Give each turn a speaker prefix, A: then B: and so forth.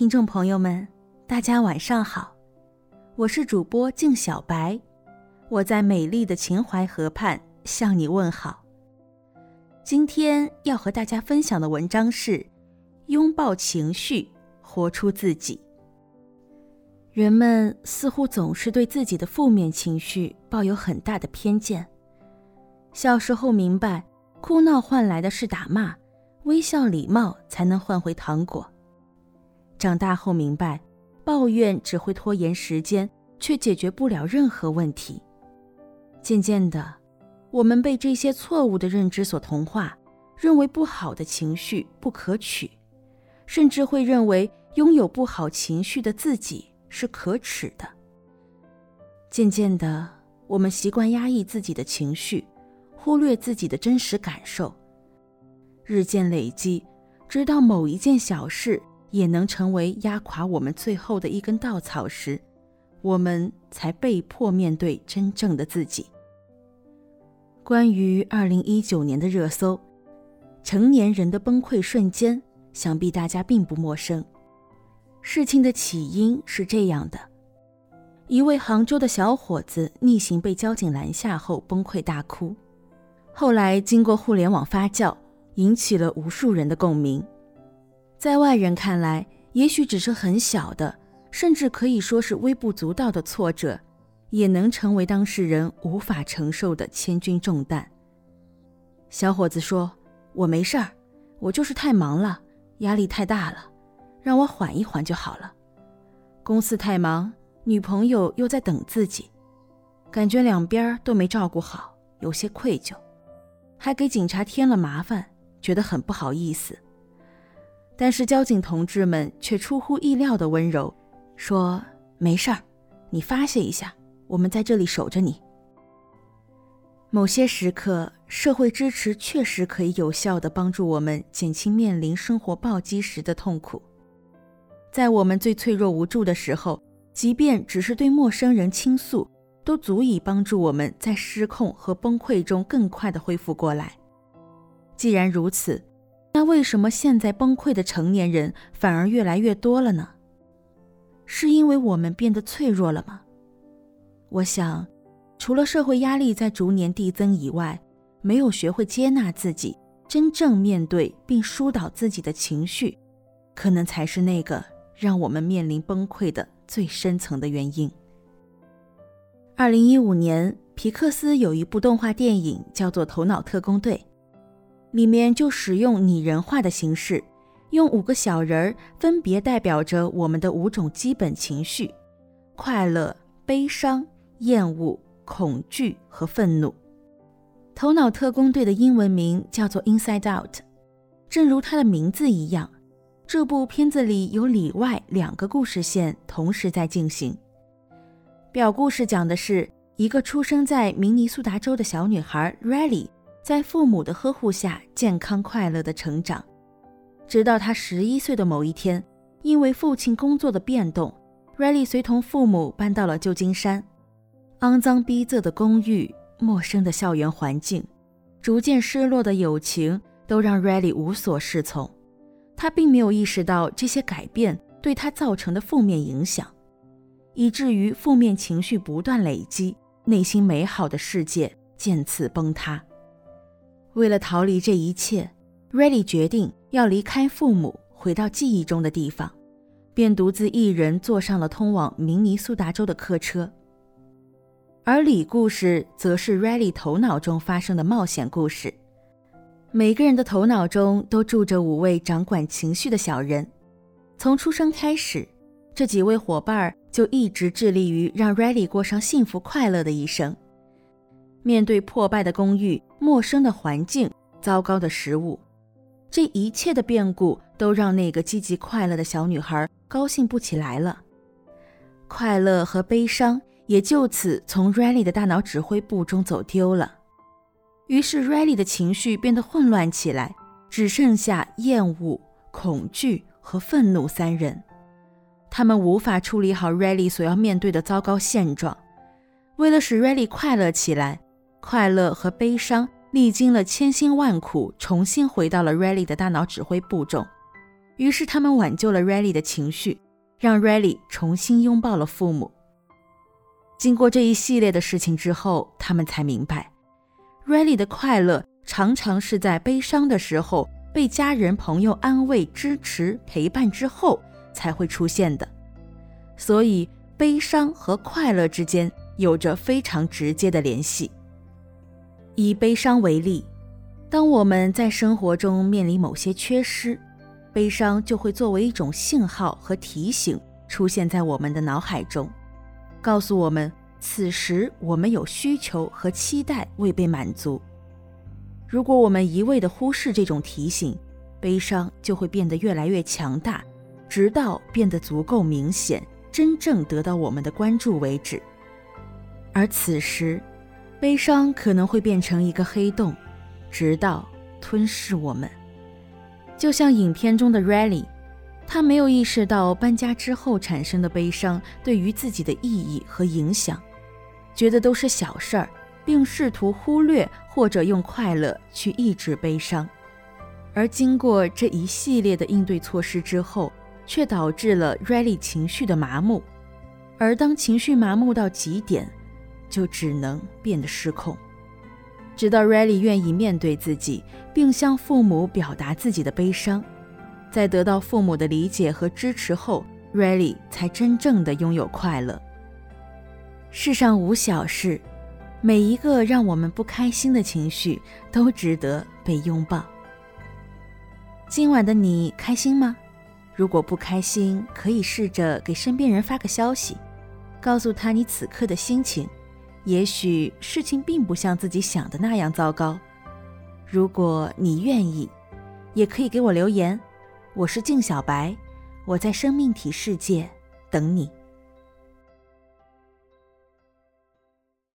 A: 听众朋友们，大家晚上好，我是主播静小白，我在美丽的秦淮河畔向你问好。今天要和大家分享的文章是：拥抱情绪，活出自己。人们似乎总是对自己的负面情绪抱有很大的偏见。小时候明白，哭闹换来的是打骂，微笑礼貌才能换回糖果。长大后明白，抱怨只会拖延时间，却解决不了任何问题。渐渐的，我们被这些错误的认知所同化，认为不好的情绪不可取，甚至会认为拥有不好情绪的自己是可耻的。渐渐的，我们习惯压抑自己的情绪，忽略自己的真实感受。日渐累积，直到某一件小事。也能成为压垮我们最后的一根稻草时，我们才被迫面对真正的自己。关于二零一九年的热搜，成年人的崩溃瞬间，想必大家并不陌生。事情的起因是这样的：一位杭州的小伙子逆行被交警拦下后崩溃大哭，后来经过互联网发酵，引起了无数人的共鸣。在外人看来，也许只是很小的，甚至可以说是微不足道的挫折，也能成为当事人无法承受的千钧重担。小伙子说：“我没事儿，我就是太忙了，压力太大了，让我缓一缓就好了。公司太忙，女朋友又在等自己，感觉两边都没照顾好，有些愧疚，还给警察添了麻烦，觉得很不好意思。”但是交警同志们却出乎意料的温柔，说：“没事儿，你发泄一下，我们在这里守着你。”某些时刻，社会支持确实可以有效的帮助我们减轻面临生活暴击时的痛苦。在我们最脆弱无助的时候，即便只是对陌生人倾诉，都足以帮助我们在失控和崩溃中更快的恢复过来。既然如此，那为什么现在崩溃的成年人反而越来越多了呢？是因为我们变得脆弱了吗？我想，除了社会压力在逐年递增以外，没有学会接纳自己，真正面对并疏导自己的情绪，可能才是那个让我们面临崩溃的最深层的原因。二零一五年，皮克斯有一部动画电影叫做《头脑特工队》。里面就使用拟人化的形式，用五个小人儿分别代表着我们的五种基本情绪：快乐、悲伤、厌恶、恐惧和愤怒。头脑特工队的英文名叫做 Inside Out，正如它的名字一样，这部片子里有里外两个故事线同时在进行。表故事讲的是一个出生在明尼苏达州的小女孩 Riley。在父母的呵护下，健康快乐的成长，直到他十一岁的某一天，因为父亲工作的变动，Riley 随同父母搬到了旧金山。肮脏逼仄的公寓、陌生的校园环境、逐渐失落的友情，都让 Riley 无所适从。他并没有意识到这些改变对他造成的负面影响，以至于负面情绪不断累积，内心美好的世界渐次崩塌。为了逃离这一切，Riley 决定要离开父母，回到记忆中的地方，便独自一人坐上了通往明尼苏达州的客车。而李故事则是 Riley 头脑中发生的冒险故事。每个人的头脑中都住着五位掌管情绪的小人，从出生开始，这几位伙伴就一直致力于让 Riley 过上幸福快乐的一生。面对破败的公寓、陌生的环境、糟糕的食物，这一切的变故都让那个积极快乐的小女孩高兴不起来了。快乐和悲伤也就此从 Riley 的大脑指挥部中走丢了。于是 Riley 的情绪变得混乱起来，只剩下厌恶、恐惧和愤怒三人。他们无法处理好 Riley 所要面对的糟糕现状。为了使 Riley 快乐起来。快乐和悲伤历经了千辛万苦，重新回到了 Riley 的大脑指挥部中。于是他们挽救了 Riley 的情绪，让 Riley 重新拥抱了父母。经过这一系列的事情之后，他们才明白，Riley 的快乐常常是在悲伤的时候被家人朋友安慰、支持、陪伴之后才会出现的。所以，悲伤和快乐之间有着非常直接的联系。以悲伤为例，当我们在生活中面临某些缺失，悲伤就会作为一种信号和提醒出现在我们的脑海中，告诉我们此时我们有需求和期待未被满足。如果我们一味地忽视这种提醒，悲伤就会变得越来越强大，直到变得足够明显。真正得到我们的关注为止，而此时，悲伤可能会变成一个黑洞，直到吞噬我们。就像影片中的 Riley，他没有意识到搬家之后产生的悲伤对于自己的意义和影响，觉得都是小事儿，并试图忽略或者用快乐去抑制悲伤。而经过这一系列的应对措施之后，却导致了 Riley 情绪的麻木，而当情绪麻木到极点，就只能变得失控。直到 Riley 愿意面对自己，并向父母表达自己的悲伤，在得到父母的理解和支持后，Riley 才真正的拥有快乐。世上无小事，每一个让我们不开心的情绪都值得被拥抱。今晚的你开心吗？如果不开心，可以试着给身边人发个消息，告诉他你此刻的心情。也许事情并不像自己想的那样糟糕。如果你愿意，也可以给我留言。我是静小白，我在生命体世界等你。